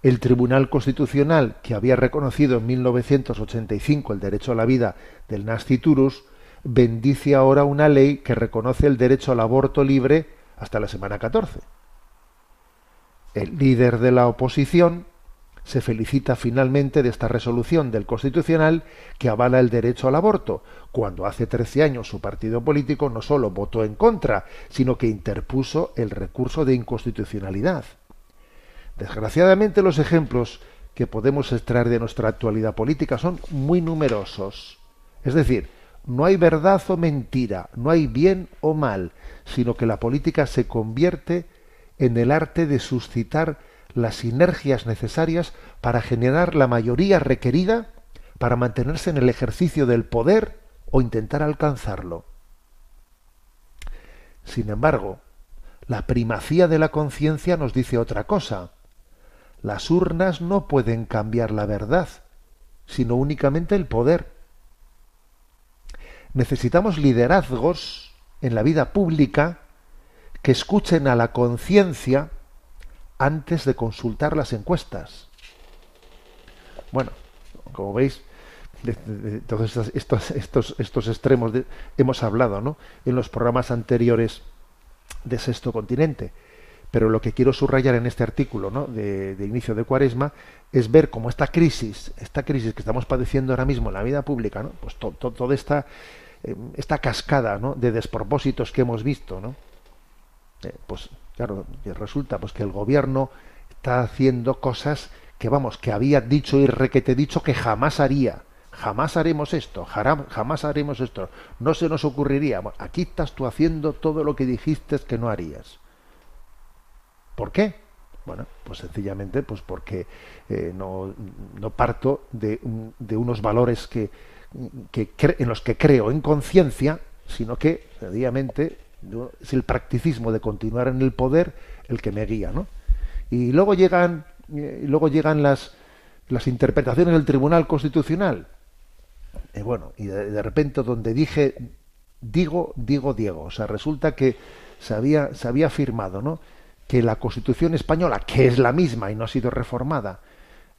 S1: El Tribunal Constitucional, que había reconocido en 1985 el derecho a la vida del nasciturus, bendice ahora una ley que reconoce el derecho al aborto libre hasta la semana 14. El líder de la oposición se felicita finalmente de esta resolución del Constitucional que avala el derecho al aborto, cuando hace 13 años su partido político no solo votó en contra, sino que interpuso el recurso de inconstitucionalidad. Desgraciadamente los ejemplos que podemos extraer de nuestra actualidad política son muy numerosos. Es decir, no hay verdad o mentira, no hay bien o mal, sino que la política se convierte en el arte de suscitar las sinergias necesarias para generar la mayoría requerida para mantenerse en el ejercicio del poder o intentar alcanzarlo. Sin embargo, la primacía de la conciencia nos dice otra cosa. Las urnas no pueden cambiar la verdad, sino únicamente el poder. Necesitamos liderazgos en la vida pública que escuchen a la conciencia antes de consultar las encuestas. Bueno, como veis, de, de- todos estos, estos, estos, extremos hemos hablado ¿no? en los programas anteriores de Sexto Continente. Pero lo que quiero subrayar en este artículo ¿no? de, inicio de Cuaresma es ver cómo esta crisis, esta crisis que estamos padeciendo ahora mismo en la vida pública, ¿no? pues to- to- toda esta, eh, esta cascada ¿no? de despropósitos que hemos visto, ¿no? Eh, pues claro, resulta pues que el gobierno está haciendo cosas que vamos, que había dicho y requete dicho que jamás haría. Jamás haremos esto, jamás haremos esto. No se nos ocurriría. Aquí estás tú haciendo todo lo que dijiste que no harías. ¿Por qué? Bueno, pues sencillamente pues porque eh, no, no parto de, de unos valores que, que en los que creo en conciencia, sino que sencillamente es el practicismo de continuar en el poder el que me guía, ¿no? Y luego llegan, eh, y luego llegan las, las interpretaciones del Tribunal Constitucional. Eh, bueno, y de, de repente donde dije digo, digo Diego, o sea, resulta que se había, se había afirmado, ¿no? que la Constitución española, que es la misma y no ha sido reformada,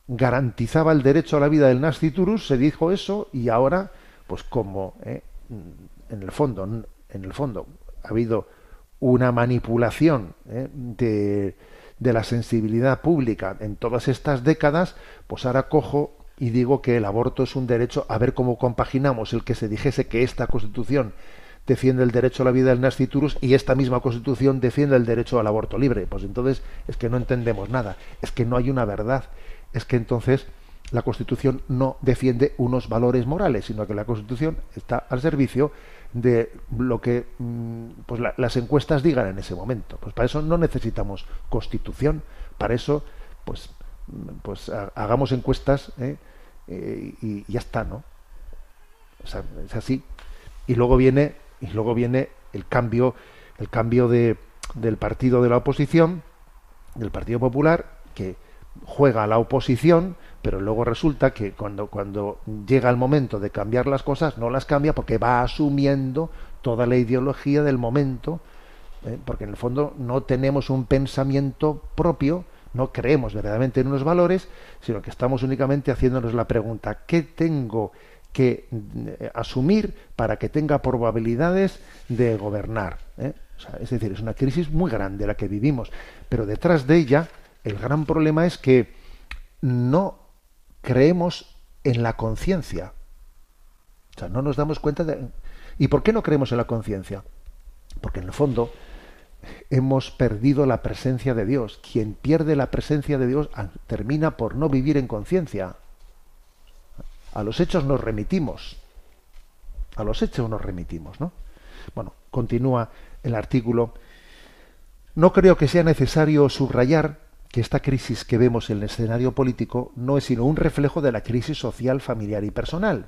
S1: garantizaba el derecho a la vida del nasciturus, se dijo eso y ahora, pues como eh, en el fondo, en el fondo ha habido una manipulación eh, de, de la sensibilidad pública en todas estas décadas, pues ahora cojo y digo que el aborto es un derecho, a ver cómo compaginamos el que se dijese que esta Constitución defiende el derecho a la vida del nasciturus y esta misma Constitución defiende el derecho al aborto libre. Pues entonces es que no entendemos nada, es que no hay una verdad, es que entonces la Constitución no defiende unos valores morales, sino que la Constitución está al servicio de lo que mm, pues la- las encuestas digan en ese momento. Pues para eso no necesitamos Constitución, para eso pues mm, pues ha- hagamos encuestas ¿eh? Eh, y ya está, ¿no? O sea, es así. Y luego viene y luego viene el cambio el cambio de, del partido de la oposición, del Partido Popular, que juega a la oposición, pero luego resulta que cuando, cuando llega el momento de cambiar las cosas, no las cambia porque va asumiendo toda la ideología del momento, ¿eh? porque en el fondo no tenemos un pensamiento propio, no creemos verdaderamente en unos valores, sino que estamos únicamente haciéndonos la pregunta, ¿qué tengo que eh, asumir para que tenga probabilidades de gobernar? ¿eh? Es decir, es una crisis muy grande la que vivimos, pero detrás de ella el gran problema es que no creemos en la conciencia. O sea, no nos damos cuenta de... ¿Y por qué no creemos en la conciencia? Porque en el fondo hemos perdido la presencia de Dios. Quien pierde la presencia de Dios termina por no vivir en conciencia. A los hechos nos remitimos. A los hechos nos remitimos, ¿no? Bueno, continúa el artículo. No creo que sea necesario subrayar que esta crisis que vemos en el escenario político no es sino un reflejo de la crisis social, familiar y personal.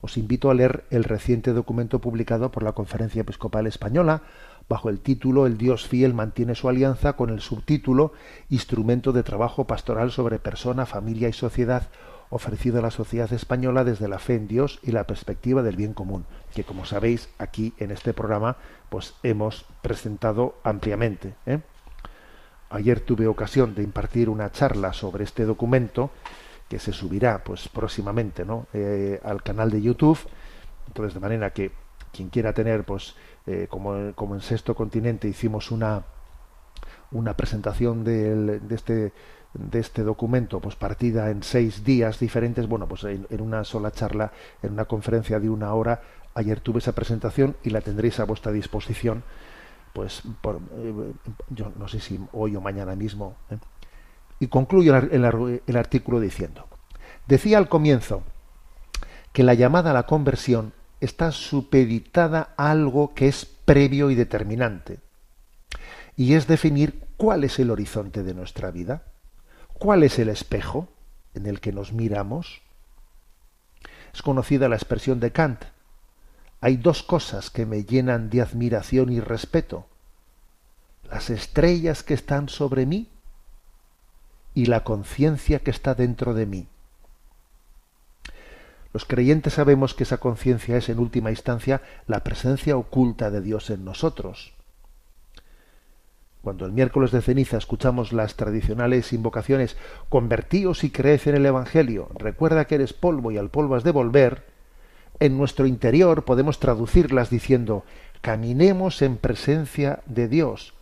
S1: Os invito a leer el reciente documento publicado por la Conferencia Episcopal Española bajo el título El Dios fiel mantiene su alianza con el subtítulo Instrumento de trabajo pastoral sobre persona, familia y sociedad ofrecido a la sociedad española desde la fe en Dios y la perspectiva del bien común, que como sabéis aquí en este programa pues hemos presentado ampliamente. ¿eh? Ayer tuve ocasión de impartir una charla sobre este documento que se subirá pues próximamente ¿no? Eh, al canal de YouTube. Entonces, de manera que quien quiera tener, pues, eh, como, como en Sexto Continente hicimos una, una presentación de, este de este documento, pues partida en seis días diferentes, bueno, pues en, en una sola charla, en una conferencia de una hora, ayer tuve esa presentación y la tendréis a vuestra disposición, pues eh, yo no sé si hoy o mañana mismo. ¿eh? Y concluyo el, el artículo diciendo, decía al comienzo que la llamada a la conversión está supeditada a algo que es previo y determinante, y es definir cuál es el horizonte de nuestra vida, cuál es el espejo en el que nos miramos. Es conocida la expresión de Kant, hay dos cosas que me llenan de admiración y respeto, las estrellas que están sobre mí y la conciencia que está dentro de mí. Los creyentes sabemos que esa conciencia es en última instancia la presencia oculta de Dios en nosotros. cuando el miércoles de ceniza escuchamos las tradicionales invocaciones, convertíos y creed en el Evangelio, recuerda que eres polvo y al polvo has de volver, en nuestro interior podemos traducirlas diciendo, caminemos en presencia de Dios,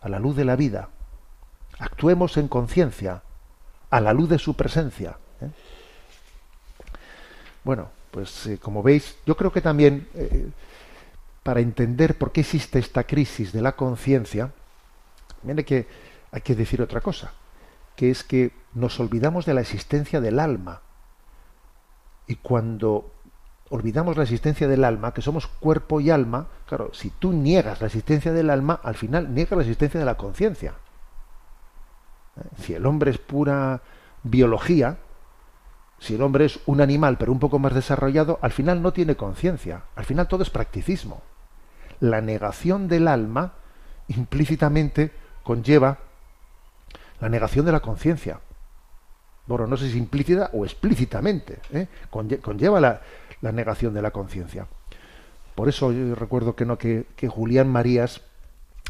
S1: a la luz de la vida, actuemos en conciencia, a la luz de su presencia. ¿eh? Bueno, pues eh, como veis, yo creo que también eh, para entender por qué existe esta crisis de la conciencia, mire que hay que decir otra cosa, que es que nos olvidamos de la existencia del alma. Y cuando olvidamos la existencia del alma, que somos cuerpo y alma, claro, si tú niegas la existencia del alma, al final niegas la existencia de la conciencia. Si el hombre es pura biología, si el hombre es un animal pero un poco más desarrollado, al final no tiene conciencia, al final todo es practicismo. La negación del alma implícitamente conlleva la negación de la conciencia. Bueno, no sé si implícita o explícitamente, ¿eh? conlleva la, la, negación de la conciencia. Por eso yo recuerdo que no que, que Julián Marías,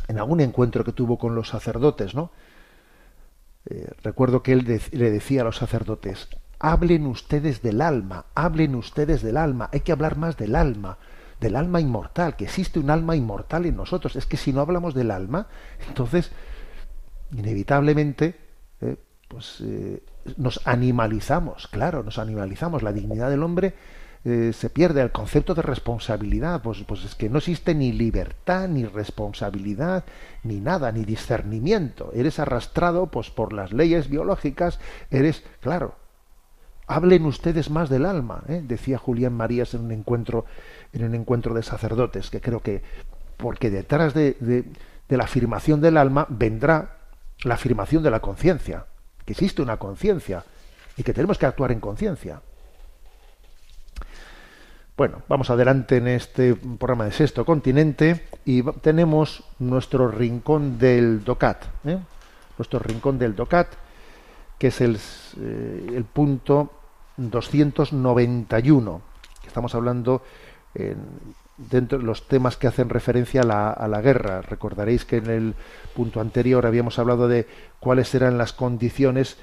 S1: en algún encuentro que tuvo con los sacerdotes, ¿no? Eh, recuerdo que él le decía a los sacerdotes, hablen ustedes del alma, hablen ustedes del alma, hay que hablar más del alma, del alma inmortal, que existe un alma inmortal en nosotros. Es que si no hablamos del alma, entonces, inevitablemente, eh, pues eh, nos animalizamos, claro, nos animalizamos. La dignidad del hombre eh, se pierde, el concepto de responsabilidad, pues, pues es que no existe ni libertad, ni responsabilidad, ni nada, ni discernimiento. Eres arrastrado pues, por las leyes biológicas, eres, claro, hablen ustedes más del alma, ¿eh? decía Julián Marías en un encuentro, en un encuentro de sacerdotes, que creo que, porque detrás de, de, de la afirmación del alma vendrá la afirmación de la conciencia, que existe una conciencia y que tenemos que actuar en conciencia. Bueno, vamos adelante en este programa de Sexto Continente y tenemos nuestro rincón del DOCAT, ¿eh? nuestro rincón del DOCAT, que es el, eh, punto 291. Estamos hablando en, dentro de los temas que hacen referencia a la, a la, guerra. Recordaréis que en el punto anterior habíamos hablado de cuáles eran las condiciones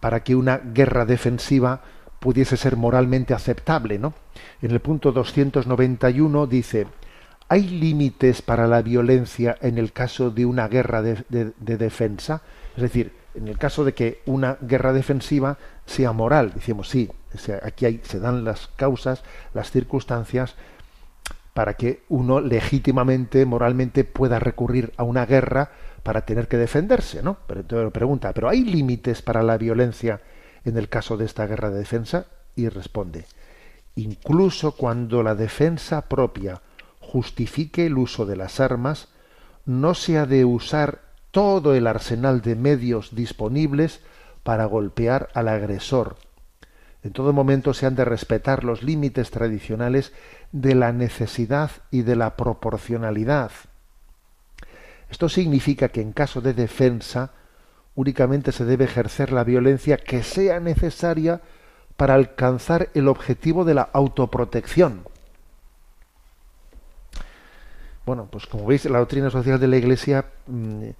S1: para que una guerra defensiva pudiese ser moralmente aceptable, ¿no? En el punto 291 dice, ¿hay límites para la violencia en el caso de una guerra de, de, de, defensa? Es decir, en el caso de que una guerra defensiva sea moral, decimos sí, aquí hay, se dan las causas, las circunstancias para que uno legítimamente, moralmente pueda recurrir a una guerra para tener que defenderse, ¿no? Pero entonces pregunta, ¿pero hay límites para la violencia en el caso de esta guerra de defensa? Y responde, incluso cuando la defensa propia justifique el uso de las armas, no se ha de usar todo el arsenal de medios disponibles para golpear al agresor. En todo momento se han de respetar los límites tradicionales de la necesidad y de la proporcionalidad. Esto significa que en caso de defensa únicamente se debe ejercer la violencia que sea necesaria para alcanzar el objetivo de la autoprotección. Bueno, pues como veis, la doctrina social de la Iglesia, mm,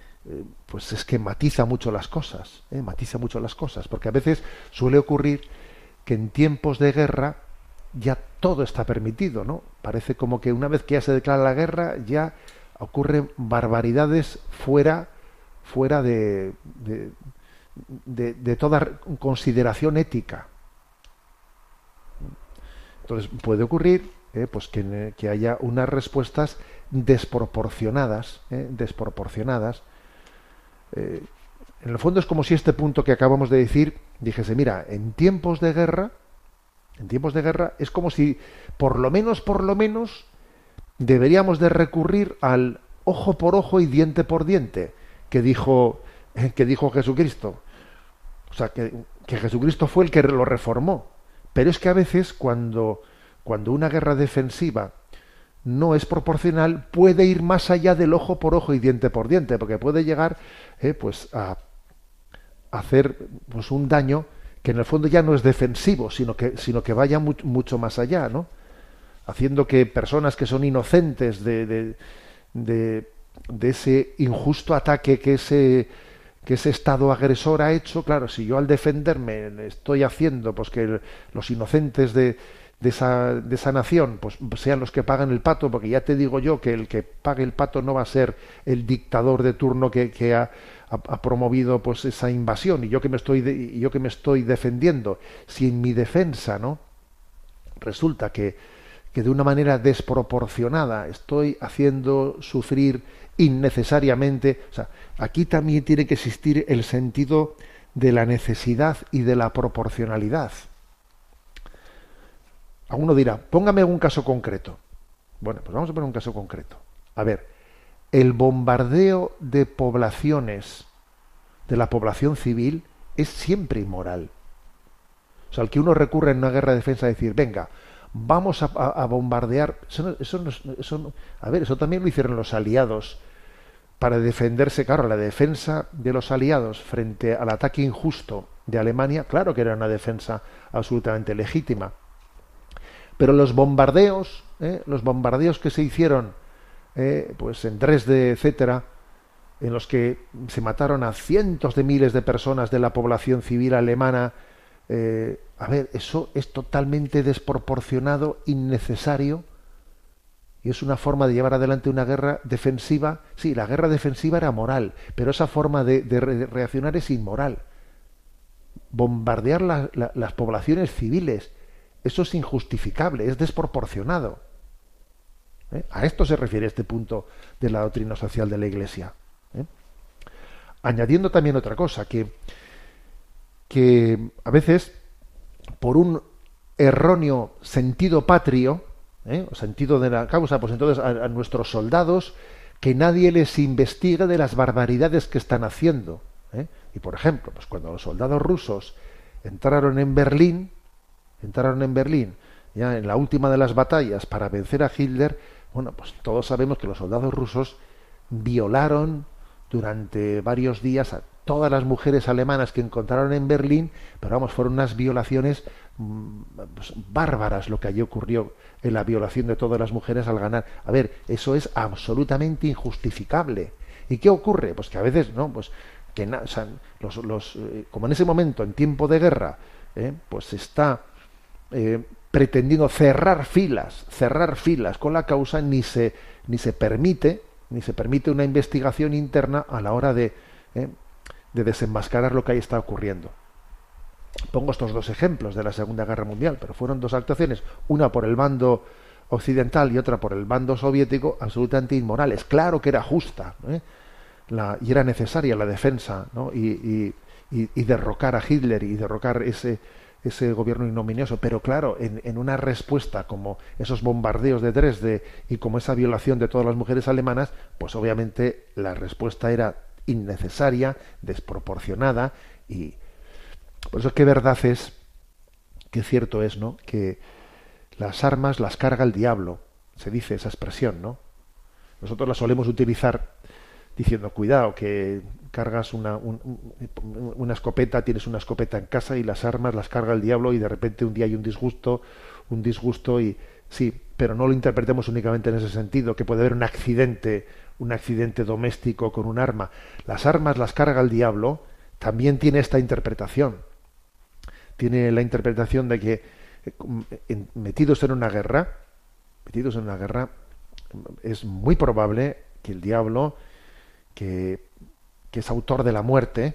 S1: pues es que matiza mucho las cosas, ¿eh? matiza mucho las cosas, porque a veces suele ocurrir que en tiempos de guerra ya todo está permitido, ¿no? Parece como que una vez que ya se declara la guerra, ya ocurren barbaridades fuera, fuera de, de, de, toda consideración ética. Entonces puede ocurrir eh, pues que, que, haya unas respuestas desproporcionadas, eh, desproporcionadas. Eh, en el fondo es como si este punto que acabamos de decir dijese, mira, en tiempos de guerra, en tiempos de guerra es como si por lo menos, por lo menos, deberíamos de recurrir al ojo por ojo y diente por diente que dijo, que dijo Jesucristo. O sea, que, que Jesucristo fue el que lo reformó. Pero es que a veces cuando, cuando una guerra defensiva no es proporcional, puede ir más allá del ojo por ojo y diente por diente, porque puede llegar eh, pues a hacer pues un daño que en el fondo ya no es defensivo, sino que, sino que vaya mu mucho más allá, ¿no? Haciendo que personas que son inocentes de, de, de ese injusto ataque que ese que ese Estado agresor ha hecho, claro, si yo al defenderme estoy haciendo pues que los inocentes de, de, esa, de esa nación pues sean los que pagan el pato, porque ya te digo yo que el que pague el pato no va a ser el dictador de turno que, que ha, ha, promovido pues esa invasión y yo que me estoy de, yo que me estoy defendiendo, si en mi defensa, ¿no? Resulta que, que de una manera desproporcionada estoy haciendo sufrir innecesariamente. O sea, aquí también tiene que existir el sentido de la necesidad y de la proporcionalidad. Alguno dirá, póngame un caso concreto. Bueno, pues vamos a poner un caso concreto. A ver, el bombardeo de poblaciones, de la población civil, es siempre inmoral. O sea, el que uno recurre en una guerra de defensa a decir, venga, vamos a, bombardear. Eso, eso, a ver, eso también lo hicieron los aliados para defenderse, claro, la defensa de los aliados frente al ataque injusto de Alemania, claro que era una defensa absolutamente legítima. Pero los bombardeos, ¿eh? los bombardeos que se hicieron eh, pues en Dresde, etcétera, en los que se mataron a cientos de miles de personas de la población civil alemana, eh, a ver, eso es totalmente desproporcionado, innecesario, y es una forma de llevar adelante una guerra defensiva. Sí, la guerra defensiva era moral, pero esa forma de, reaccionar es inmoral. Bombardear las poblaciones civiles, eso es injustificable, es desproporcionado. ¿Eh? A esto se refiere este punto de la doctrina social de la Iglesia. ¿eh? Añadiendo también otra cosa, que, que a veces, por un erróneo sentido patrio, ¿eh? sentido de la causa, pues entonces a, nuestros soldados que nadie les investigue de las barbaridades que están haciendo. ¿eh? Y por ejemplo, pues cuando los soldados rusos entraron en Berlín, entraron en Berlín, ya en la última de las batallas para vencer a Hitler, bueno, pues todos sabemos que los soldados rusos violaron durante varios días a todas las mujeres alemanas que encontraron en Berlín, pero vamos, fueron unas violaciones mm, pues, bárbaras lo que allí ocurrió en la violación de todas las mujeres al ganar. A ver, eso es absolutamente injustificable. ¿Y qué ocurre? Pues que a veces, ¿no? Pues que los, los, eh, como en ese momento, en tiempo de guerra, ¿eh? pues se está eh, pretendiendo cerrar filas, cerrar filas con la causa, ni se, ni se permite, ni se permite una investigación interna a la hora de, de desenmascarar lo que ahí está ocurriendo. Pongo estos dos ejemplos de la Segunda Guerra Mundial, pero fueron dos actuaciones, una por el bando occidental y otra por el bando soviético, absolutamente inmorales. Claro que era justa ¿eh? la, y era necesaria la defensa ¿no? y, y, derrocar a Hitler y derrocar ese, ese gobierno ignominioso, pero claro, en, en, una respuesta como esos bombardeos de Dresde y como esa violación de todas las mujeres alemanas, pues obviamente la respuesta era innecesaria, desproporcionada y, por eso qué verdad es, qué cierto es, ¿no? Que las armas las carga el diablo, se dice esa expresión, ¿no? Nosotros la solemos utilizar diciendo, cuidado, que cargas una, una escopeta, tienes una escopeta en casa y las armas las carga el diablo y de repente un día hay un disgusto, un disgusto y sí, pero no lo interpretemos únicamente en ese sentido, que puede haber un accidente, un accidente doméstico con un arma. Las armas las carga el diablo, también tiene esta interpretación tiene la interpretación de que eh, metidos en una guerra, metidos en una guerra, es muy probable que el diablo, que, es autor de la muerte,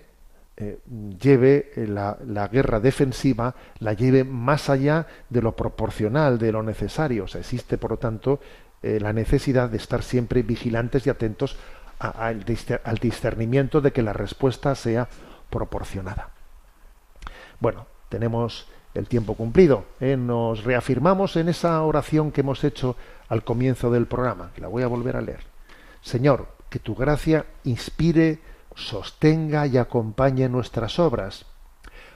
S1: eh, lleve la, la, guerra defensiva, la lleve más allá de lo proporcional, de lo necesario. O sea, existe, por lo tanto, eh, la necesidad de estar siempre vigilantes y atentos al discernimiento de que la respuesta sea proporcionada. Bueno, tenemos el tiempo cumplido. ¿eh? Nos reafirmamos en esa oración que hemos hecho al comienzo del programa. La voy a volver a leer. Señor, que tu gracia inspire, sostenga y acompañe nuestras obras,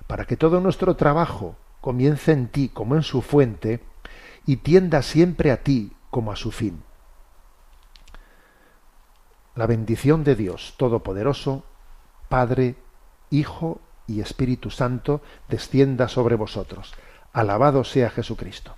S1: para que todo nuestro trabajo comience en ti como en su fuente y tienda siempre a ti como a su fin. La bendición de Dios Todopoderoso, Padre, Hijo y Espíritu Santo descienda sobre vosotros. Alabado sea Jesucristo.